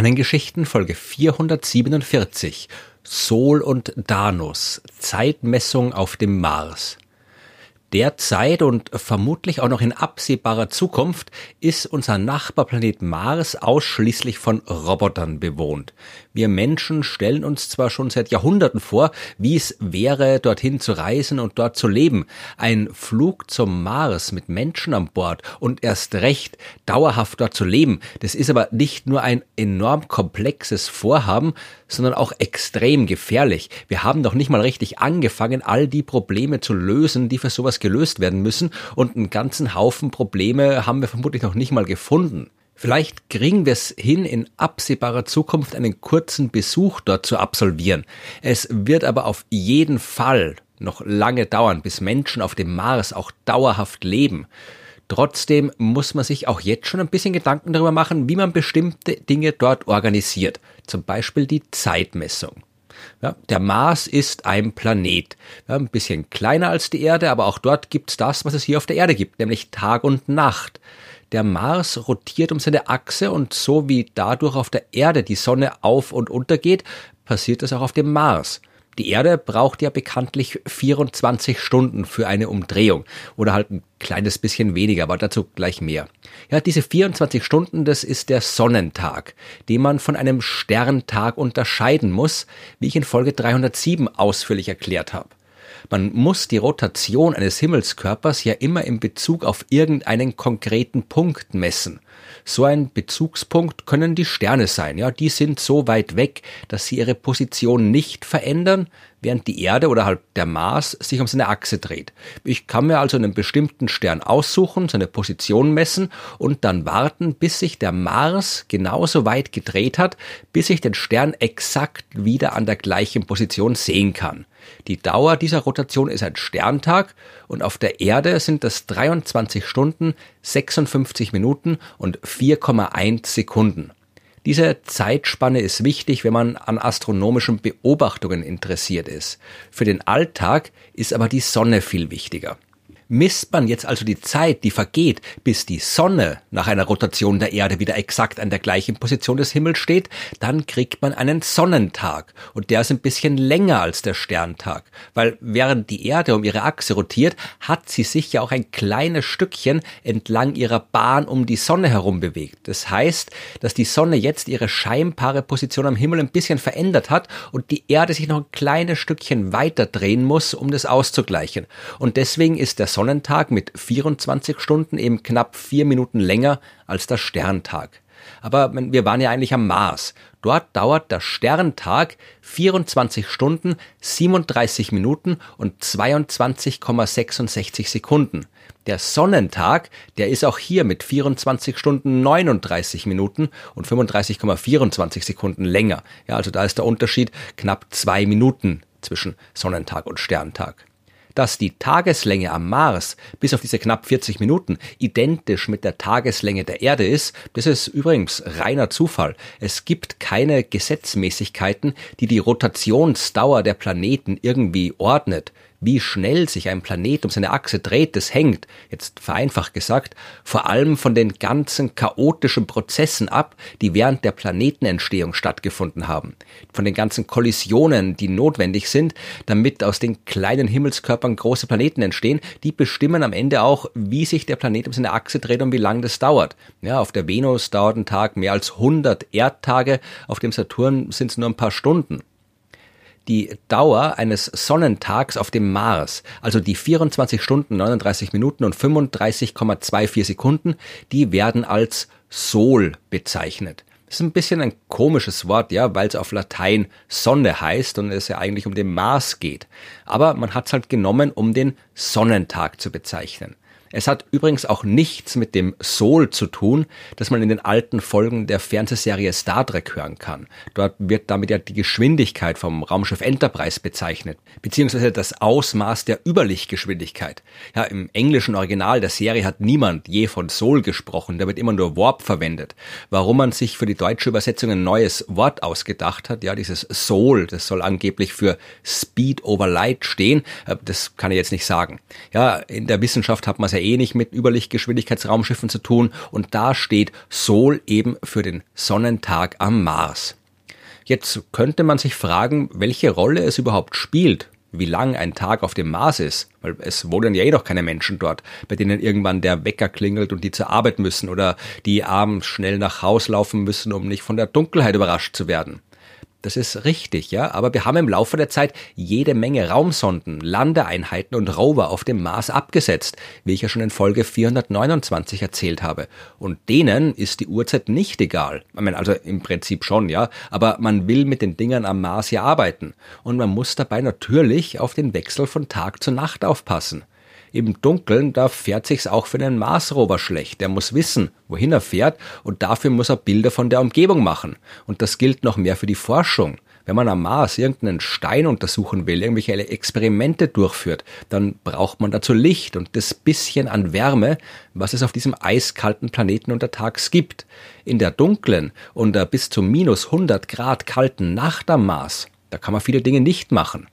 Sternengeschichten Folge 447 Sol und Danus Zeitmessung auf dem Mars Derzeit und vermutlich auch noch in absehbarer Zukunft ist unser Nachbarplanet Mars ausschließlich von Robotern bewohnt. Wir Menschen stellen uns zwar schon seit Jahrhunderten vor, wie es wäre, dorthin zu reisen und dort zu leben. Ein Flug zum Mars mit Menschen an Bord und erst recht dauerhaft dort zu leben, das ist aber nicht nur ein enorm komplexes Vorhaben, sondern auch extrem gefährlich. Wir haben doch nicht mal richtig angefangen, all die Probleme zu lösen, die für sowas gelöst werden müssen und einen ganzen Haufen Probleme haben wir vermutlich noch nicht mal gefunden. Vielleicht kriegen wir es hin, in absehbarer Zukunft einen kurzen Besuch dort zu absolvieren. Es wird aber auf jeden Fall noch lange dauern, bis Menschen auf dem Mars auch dauerhaft leben. Trotzdem muss man sich auch jetzt schon ein bisschen Gedanken darüber machen, wie man bestimmte Dinge dort organisiert. Zum Beispiel die Zeitmessung. Ja, der Mars ist ein Planet. Ja, ein bisschen kleiner als die Erde, aber auch dort gibt's das, was es hier auf der Erde gibt, nämlich Tag und Nacht. Der Mars rotiert um seine Achse und so wie dadurch auf der Erde die Sonne auf und untergeht, passiert das auch auf dem Mars. Die Erde braucht ja bekanntlich 24 Stunden für eine Umdrehung oder halt ein kleines bisschen weniger, aber dazu gleich mehr. Ja, diese 24 Stunden, das ist der Sonnentag, den man von einem Sterntag unterscheiden muss, wie ich in Folge 307 ausführlich erklärt habe. Man muss die Rotation eines Himmelskörpers ja immer in Bezug auf irgendeinen konkreten Punkt messen. So ein Bezugspunkt können die Sterne sein, ja, die sind so weit weg, dass sie ihre Position nicht verändern, während die Erde oder halt der Mars sich um seine Achse dreht. Ich kann mir also einen bestimmten Stern aussuchen, seine Position messen und dann warten, bis sich der Mars genauso weit gedreht hat, bis ich den Stern exakt wieder an der gleichen Position sehen kann. Die Dauer dieser Rotation ist ein Sterntag und auf der Erde sind das 23 Stunden, 56 Minuten und 4,1 Sekunden. Diese Zeitspanne ist wichtig, wenn man an astronomischen Beobachtungen interessiert ist. Für den Alltag ist aber die Sonne viel wichtiger. Misst man jetzt also die Zeit, die vergeht, bis die Sonne nach einer Rotation der Erde wieder exakt an der gleichen Position des Himmels steht, dann kriegt man einen Sonnentag. Und der ist ein bisschen länger als der Sterntag. Weil während die Erde um ihre Achse rotiert, hat sie sich ja auch ein kleines Stückchen entlang ihrer Bahn um die Sonne herum bewegt. Das heißt, dass die Sonne jetzt ihre scheinbare Position am Himmel ein bisschen verändert hat und die Erde sich noch ein kleines Stückchen weiter drehen muss, um das auszugleichen. Und deswegen ist der Sonnentag mit 24 Stunden eben knapp vier Minuten länger als der Sterntag. Aber wir waren ja eigentlich am Mars. Dort dauert der Sterntag 24 Stunden, 37 Minuten und 22,66 Sekunden. Der Sonnentag, der ist auch hier mit 24 Stunden 39 Minuten und 35,24 Sekunden länger. Ja, also da ist der Unterschied knapp zwei Minuten zwischen Sonnentag und Sterntag dass die Tageslänge am Mars bis auf diese knapp 40 Minuten identisch mit der Tageslänge der Erde ist, das ist übrigens reiner Zufall. Es gibt keine Gesetzmäßigkeiten, die die Rotationsdauer der Planeten irgendwie ordnet wie schnell sich ein Planet um seine Achse dreht, das hängt, jetzt vereinfacht gesagt, vor allem von den ganzen chaotischen Prozessen ab, die während der Planetenentstehung stattgefunden haben. Von den ganzen Kollisionen, die notwendig sind, damit aus den kleinen Himmelskörpern große Planeten entstehen, die bestimmen am Ende auch, wie sich der Planet um seine Achse dreht und wie lang das dauert. Ja, auf der Venus dauert ein Tag mehr als 100 Erdtage, auf dem Saturn sind es nur ein paar Stunden die Dauer eines Sonnentags auf dem Mars, also die 24 Stunden, 39 Minuten und 35,24 Sekunden, die werden als Sol bezeichnet. Das ist ein bisschen ein komisches Wort, ja, weil es auf Latein Sonne heißt und es ja eigentlich um den Mars geht. Aber man hat es halt genommen, um den Sonnentag zu bezeichnen. Es hat übrigens auch nichts mit dem Soul zu tun, das man in den alten Folgen der Fernsehserie Star Trek hören kann. Dort wird damit ja die Geschwindigkeit vom Raumschiff Enterprise bezeichnet, beziehungsweise das Ausmaß der Überlichtgeschwindigkeit. Ja, im englischen Original der Serie hat niemand je von Soul gesprochen, da wird immer nur Warp verwendet. Warum man sich für die deutsche Übersetzung ein neues Wort ausgedacht hat, ja, dieses Soul, das soll angeblich für Speed over Light stehen, äh, das kann ich jetzt nicht sagen. Ja, in der Wissenschaft hat man es ja ja eh nicht mit Überlichtgeschwindigkeitsraumschiffen zu tun und da steht Sol eben für den Sonnentag am Mars. Jetzt könnte man sich fragen, welche Rolle es überhaupt spielt, wie lang ein Tag auf dem Mars ist, weil es wohnen ja eh noch keine Menschen dort, bei denen irgendwann der Wecker klingelt und die zur Arbeit müssen oder die abends schnell nach Haus laufen müssen, um nicht von der Dunkelheit überrascht zu werden. Das ist richtig, ja, aber wir haben im Laufe der Zeit jede Menge Raumsonden, Landeeinheiten und Rover auf dem Mars abgesetzt, wie ich ja schon in Folge 429 erzählt habe. Und denen ist die Uhrzeit nicht egal. Ich meine, also im Prinzip schon, ja, aber man will mit den Dingern am Mars ja arbeiten. Und man muss dabei natürlich auf den Wechsel von Tag zu Nacht aufpassen. Im Dunkeln, da fährt sich's auch für einen Marsrover schlecht. Der muss wissen, wohin er fährt und dafür muss er Bilder von der Umgebung machen. Und das gilt noch mehr für die Forschung. Wenn man am Mars irgendeinen Stein untersuchen will, irgendwelche Experimente durchführt, dann braucht man dazu Licht und das bisschen an Wärme, was es auf diesem eiskalten Planeten untertags gibt. In der dunklen und bis zu minus 100 Grad kalten Nacht am Mars, da kann man viele Dinge nicht machen.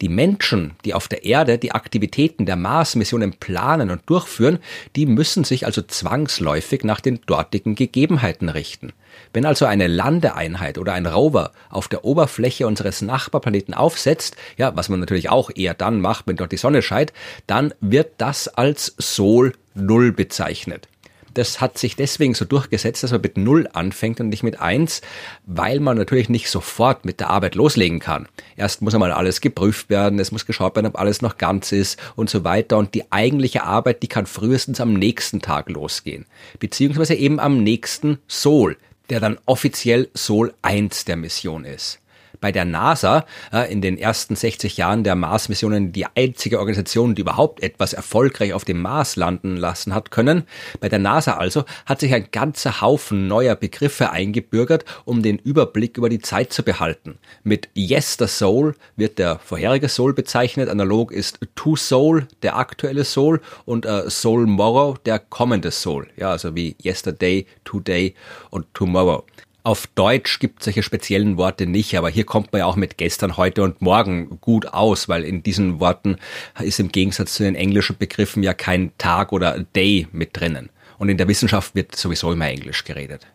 Die Menschen, die auf der Erde die Aktivitäten der Mars-Missionen planen und durchführen, die müssen sich also zwangsläufig nach den dortigen Gegebenheiten richten. Wenn also eine Landeeinheit oder ein Rover auf der Oberfläche unseres Nachbarplaneten aufsetzt, ja, was man natürlich auch eher dann macht, wenn dort die Sonne scheint, dann wird das als Sol Null bezeichnet. Das hat sich deswegen so durchgesetzt, dass man mit Null anfängt und nicht mit Eins, weil man natürlich nicht sofort mit der Arbeit loslegen kann. Erst muss einmal alles geprüft werden, es muss geschaut werden, ob alles noch ganz ist und so weiter. Und die eigentliche Arbeit, die kann frühestens am nächsten Tag losgehen. Beziehungsweise eben am nächsten Sol, der dann offiziell Sol 1 der Mission ist bei der NASA äh, in den ersten 60 Jahren der Mars-Missionen die einzige Organisation, die überhaupt etwas erfolgreich auf dem Mars landen lassen hat können. Bei der NASA also hat sich ein ganzer Haufen neuer Begriffe eingebürgert, um den Überblick über die Zeit zu behalten. Mit Yes the Soul wird der vorherige Soul bezeichnet, analog ist To Soul der aktuelle Soul und äh, Soul Morrow der kommende Soul. Ja, also wie Yesterday, Today und Tomorrow. Auf Deutsch gibt es solche speziellen Worte nicht, aber hier kommt man ja auch mit gestern, heute und morgen gut aus, weil in diesen Worten ist im Gegensatz zu den englischen Begriffen ja kein Tag oder Day mit drinnen. Und in der Wissenschaft wird sowieso immer Englisch geredet.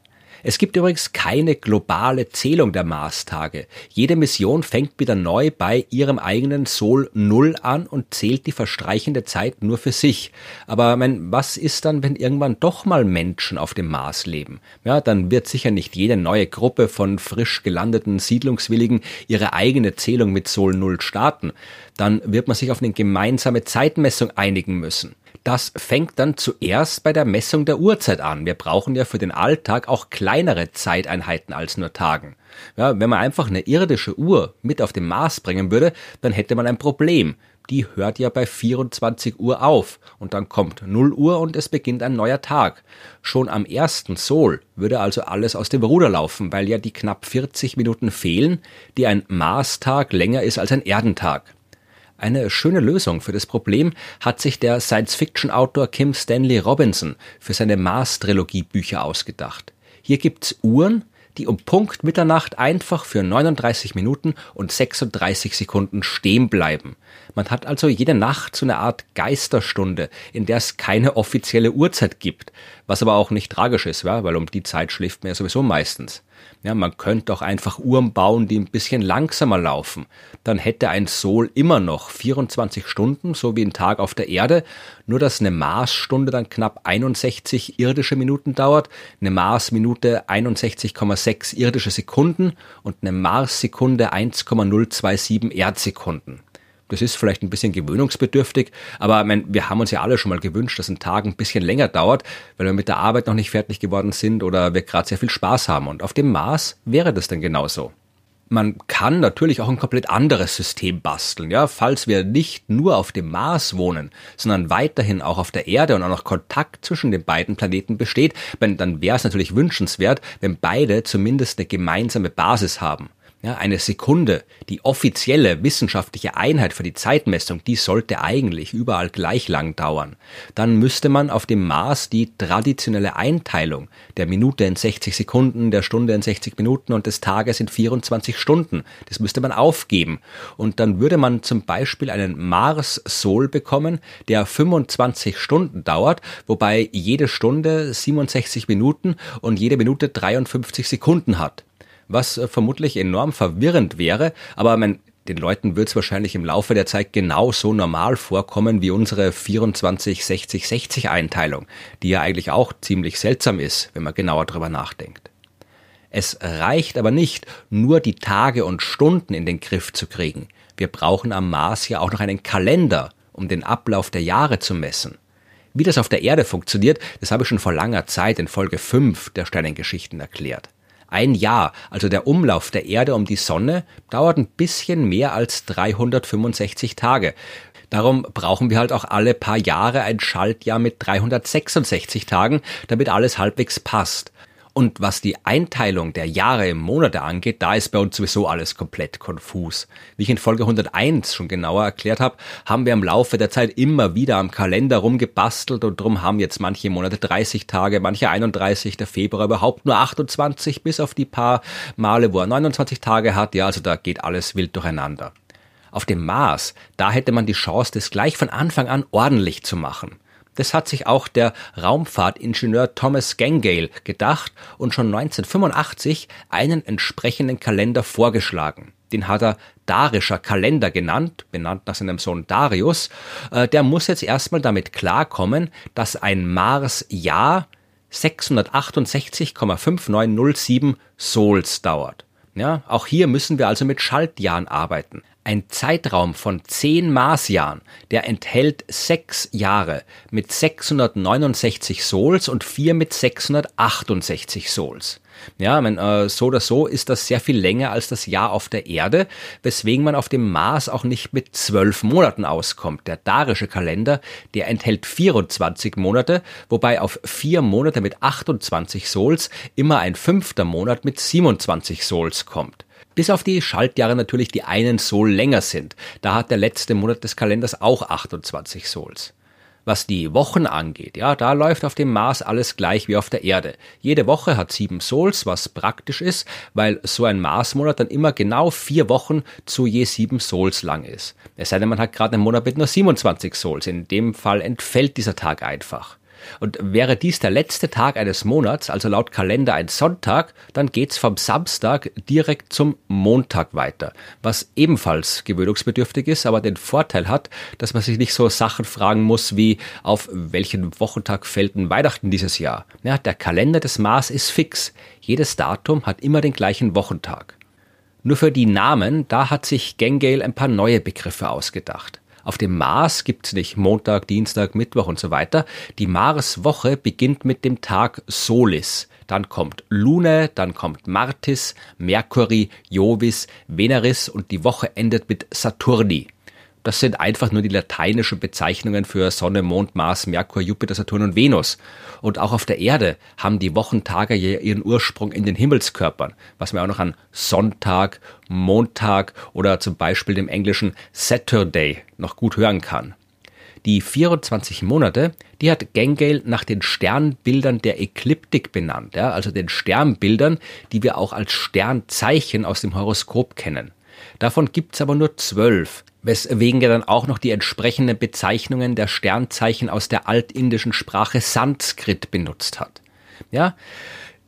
Es gibt übrigens keine globale Zählung der Marstage. Jede Mission fängt wieder neu bei ihrem eigenen Sol Null an und zählt die verstreichende Zeit nur für sich. Aber mein, was ist dann, wenn irgendwann doch mal Menschen auf dem Mars leben? Ja, dann wird sicher nicht jede neue Gruppe von frisch gelandeten Siedlungswilligen ihre eigene Zählung mit Sol Null starten. Dann wird man sich auf eine gemeinsame Zeitmessung einigen müssen. Das fängt dann zuerst bei der Messung der Uhrzeit an. Wir brauchen ja für den Alltag auch kleinere Zeiteinheiten als nur Tagen. Ja, wenn man einfach eine irdische Uhr mit auf den Mars bringen würde, dann hätte man ein Problem. Die hört ja bei 24 Uhr auf und dann kommt 0 Uhr und es beginnt ein neuer Tag. Schon am ersten Sol würde also alles aus dem Ruder laufen, weil ja die knapp 40 Minuten fehlen, die ein Marstag länger ist als ein Erdentag. Eine schöne Lösung für das Problem hat sich der Science-Fiction-Autor Kim Stanley Robinson für seine Mars-Trilogie-Bücher ausgedacht. Hier gibt's Uhren, die um Punkt Mitternacht einfach für 39 Minuten und 36 Sekunden stehen bleiben. Man hat also jede Nacht so eine Art Geisterstunde, in der es keine offizielle Uhrzeit gibt, was aber auch nicht tragisch ist, weil um die Zeit schläft man ja sowieso meistens. Ja, man könnte auch einfach Uhren bauen, die ein bisschen langsamer laufen. Dann hätte ein Sol immer noch 24 Stunden, so wie ein Tag auf der Erde, nur dass eine Marsstunde dann knapp 61 irdische Minuten dauert, eine Marsminute 61,6 irdische Sekunden und eine Marssekunde 1,027 Erdsekunden. Das ist vielleicht ein bisschen gewöhnungsbedürftig, aber meine, wir haben uns ja alle schon mal gewünscht, dass ein Tag ein bisschen länger dauert, weil wir mit der Arbeit noch nicht fertig geworden sind oder wir gerade sehr viel Spaß haben. Und auf dem Mars wäre das dann genauso. Man kann natürlich auch ein komplett anderes System basteln, ja, falls wir nicht nur auf dem Mars wohnen, sondern weiterhin auch auf der Erde und auch noch Kontakt zwischen den beiden Planeten besteht, dann wäre es natürlich wünschenswert, wenn beide zumindest eine gemeinsame Basis haben. Ja, eine Sekunde, die offizielle wissenschaftliche Einheit für die Zeitmessung, die sollte eigentlich überall gleich lang dauern. Dann müsste man auf dem Mars die traditionelle Einteilung der Minute in 60 Sekunden, der Stunde in 60 Minuten und des Tages in 24 Stunden, das müsste man aufgeben. Und dann würde man zum Beispiel einen Mars-Sol bekommen, der 25 Stunden dauert, wobei jede Stunde 67 Minuten und jede Minute 53 Sekunden hat was äh, vermutlich enorm verwirrend wäre, aber man, den Leuten wird es wahrscheinlich im Laufe der Zeit genauso normal vorkommen wie unsere 24-60-60 Einteilung, die ja eigentlich auch ziemlich seltsam ist, wenn man genauer drüber nachdenkt. Es reicht aber nicht, nur die Tage und Stunden in den Griff zu kriegen. Wir brauchen am Mars ja auch noch einen Kalender, um den Ablauf der Jahre zu messen. Wie das auf der Erde funktioniert, das habe ich schon vor langer Zeit in Folge 5 der Sternengeschichten erklärt. Ein Jahr, also der Umlauf der Erde um die Sonne, dauert ein bisschen mehr als 365 Tage. Darum brauchen wir halt auch alle paar Jahre ein Schaltjahr mit 366 Tagen, damit alles halbwegs passt. Und was die Einteilung der Jahre im Monate angeht, da ist bei uns sowieso alles komplett konfus. Wie ich in Folge 101 schon genauer erklärt habe, haben wir im Laufe der Zeit immer wieder am Kalender rumgebastelt und darum haben jetzt manche Monate 30 Tage, manche 31, der Februar überhaupt nur 28, bis auf die paar Male, wo er 29 Tage hat. Ja, also da geht alles wild durcheinander. Auf dem Mars, da hätte man die Chance, das gleich von Anfang an ordentlich zu machen. Das hat sich auch der Raumfahrtingenieur Thomas Gengale gedacht und schon 1985 einen entsprechenden Kalender vorgeschlagen. Den hat er Darischer Kalender genannt, benannt nach seinem Sohn Darius. Äh, der muss jetzt erstmal damit klarkommen, dass ein Mars-Jahr 668,5907 Sols dauert. Ja, auch hier müssen wir also mit Schaltjahren arbeiten ein Zeitraum von zehn Marsjahren, der enthält sechs Jahre mit 669 Sols und vier mit 668 Sols. Ja, mein, äh, so oder so ist das sehr viel länger als das Jahr auf der Erde, weswegen man auf dem Mars auch nicht mit zwölf Monaten auskommt. Der darische Kalender, der enthält 24 Monate, wobei auf vier Monate mit 28 Sols immer ein fünfter Monat mit 27 Sols kommt. Bis auf die Schaltjahre natürlich, die einen Sol länger sind. Da hat der letzte Monat des Kalenders auch 28 Sols. Was die Wochen angeht, ja, da läuft auf dem Mars alles gleich wie auf der Erde. Jede Woche hat sieben Sols, was praktisch ist, weil so ein Marsmonat dann immer genau vier Wochen zu je sieben Sols lang ist. Es sei denn, man hat gerade einen Monat mit nur 27 Sols. In dem Fall entfällt dieser Tag einfach. Und wäre dies der letzte Tag eines Monats, also laut Kalender ein Sonntag, dann geht's vom Samstag direkt zum Montag weiter, was ebenfalls gewöhnungsbedürftig ist, aber den Vorteil hat, dass man sich nicht so Sachen fragen muss wie auf welchen Wochentag fällt denn Weihnachten dieses Jahr. Ja, der Kalender des Mars ist fix. Jedes Datum hat immer den gleichen Wochentag. Nur für die Namen, da hat sich Gengale ein paar neue Begriffe ausgedacht. Auf dem Mars gibt es nicht Montag, Dienstag, Mittwoch und so weiter. Die Marswoche beginnt mit dem Tag Solis. Dann kommt Lune, dann kommt Martis, Mercury, Jovis, Veneris und die Woche endet mit Saturni. Das sind einfach nur die lateinischen Bezeichnungen für Sonne, Mond, Mars, Merkur, Jupiter, Saturn und Venus. Und auch auf der Erde haben die Wochentage ihren Ursprung in den Himmelskörpern, was man auch noch an Sonntag, Montag oder zum Beispiel dem englischen Saturday noch gut hören kann. Die 24 Monate, die hat Gengale nach den Sternbildern der Ekliptik benannt, ja, also den Sternbildern, die wir auch als Sternzeichen aus dem Horoskop kennen. Davon gibt's aber nur zwölf weswegen er dann auch noch die entsprechenden Bezeichnungen der Sternzeichen aus der altindischen Sprache Sanskrit benutzt hat. Ja,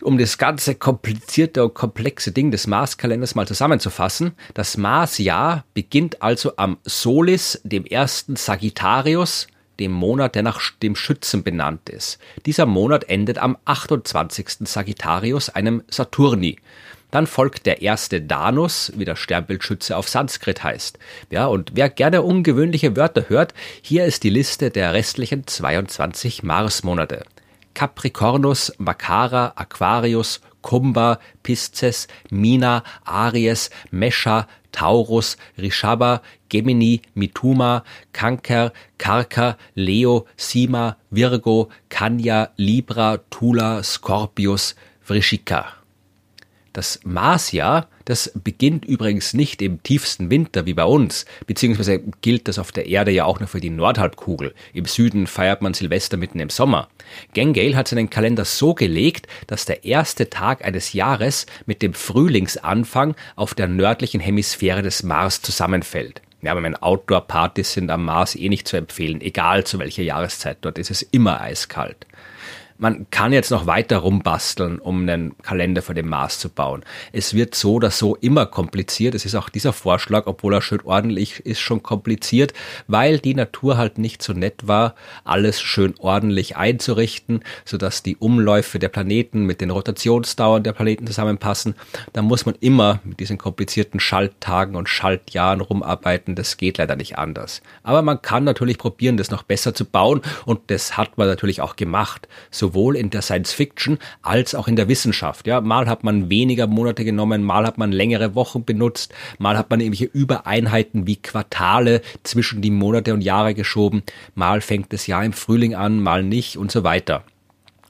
um das ganze komplizierte und komplexe Ding des Marskalenders mal zusammenzufassen, das Marsjahr beginnt also am Solis, dem ersten Sagittarius, dem Monat, der nach dem Schützen benannt ist. Dieser Monat endet am 28. Sagittarius, einem Saturni. Dann folgt der erste Danus, wie der Sternbildschütze auf Sanskrit heißt. Ja, und wer gerne ungewöhnliche Wörter hört, hier ist die Liste der restlichen 22 Marsmonate. Capricornus, Makara, Aquarius, Kumba, Pisces, Mina, Aries, Mesha, Taurus, Rishaba, Gemini, Mituma, Kanker, Karka, Leo, Sima, Virgo, Kanya, Libra, Tula, Scorpius, Vrishika. Das Marsjahr, Das beginnt übrigens nicht im tiefsten Winter wie bei uns, beziehungsweise gilt das auf der Erde ja auch nur für die Nordhalbkugel. Im Süden feiert man Silvester mitten im Sommer. Gengale hat seinen Kalender so gelegt, dass der erste Tag eines Jahres mit dem Frühlingsanfang auf der nördlichen Hemisphäre des Mars zusammenfällt. Ja, aber meine Outdoor-Partys sind am Mars eh nicht zu empfehlen, egal zu welcher Jahreszeit. Dort ist es immer eiskalt. Man kann jetzt noch weiter rumbasteln, um einen Kalender für den Mars zu bauen. Es wird so oder so immer kompliziert. Es ist auch dieser Vorschlag, obwohl er schön ordentlich ist, schon kompliziert, weil die Natur halt nicht so nett war, alles schön ordentlich einzurichten, sodass die Umläufe der Planeten mit den Rotationsdauern der Planeten zusammenpassen. Da muss man immer mit diesen komplizierten Schalttagen und Schaltjahren rumarbeiten. Das geht leider nicht anders. Aber man kann natürlich probieren, das noch besser zu bauen und das hat man natürlich auch gemacht. So sowohl in der Science Fiction als auch in der Wissenschaft. Ja, mal hat man weniger Monate genommen, mal hat man längere Wochen benutzt, mal hat man irgendwelche Übereinheiten wie Quartale zwischen die Monate und Jahre geschoben, mal fängt das Jahr im Frühling an, mal nicht und so weiter.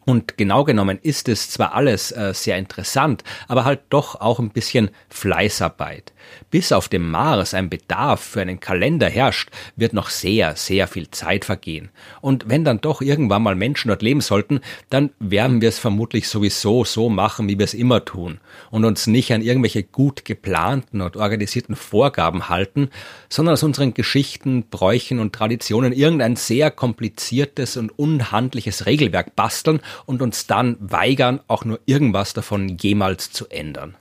Und genau genommen ist es zwar alles äh, sehr interessant, aber halt doch auch ein bisschen Fleißarbeit. Bis auf dem Mars ein Bedarf für einen Kalender herrscht, wird noch sehr, sehr viel Zeit vergehen. Und wenn dann doch irgendwann mal Menschen dort leben sollten, dann werden wir es vermutlich sowieso so machen, wie wir es immer tun. Und uns nicht an irgendwelche gut geplanten und organisierten Vorgaben halten, sondern aus unseren Geschichten, Bräuchen und Traditionen irgendein sehr kompliziertes und unhandliches Regelwerk basteln und uns dann weigern, auch nur irgendwas davon jemals zu ändern.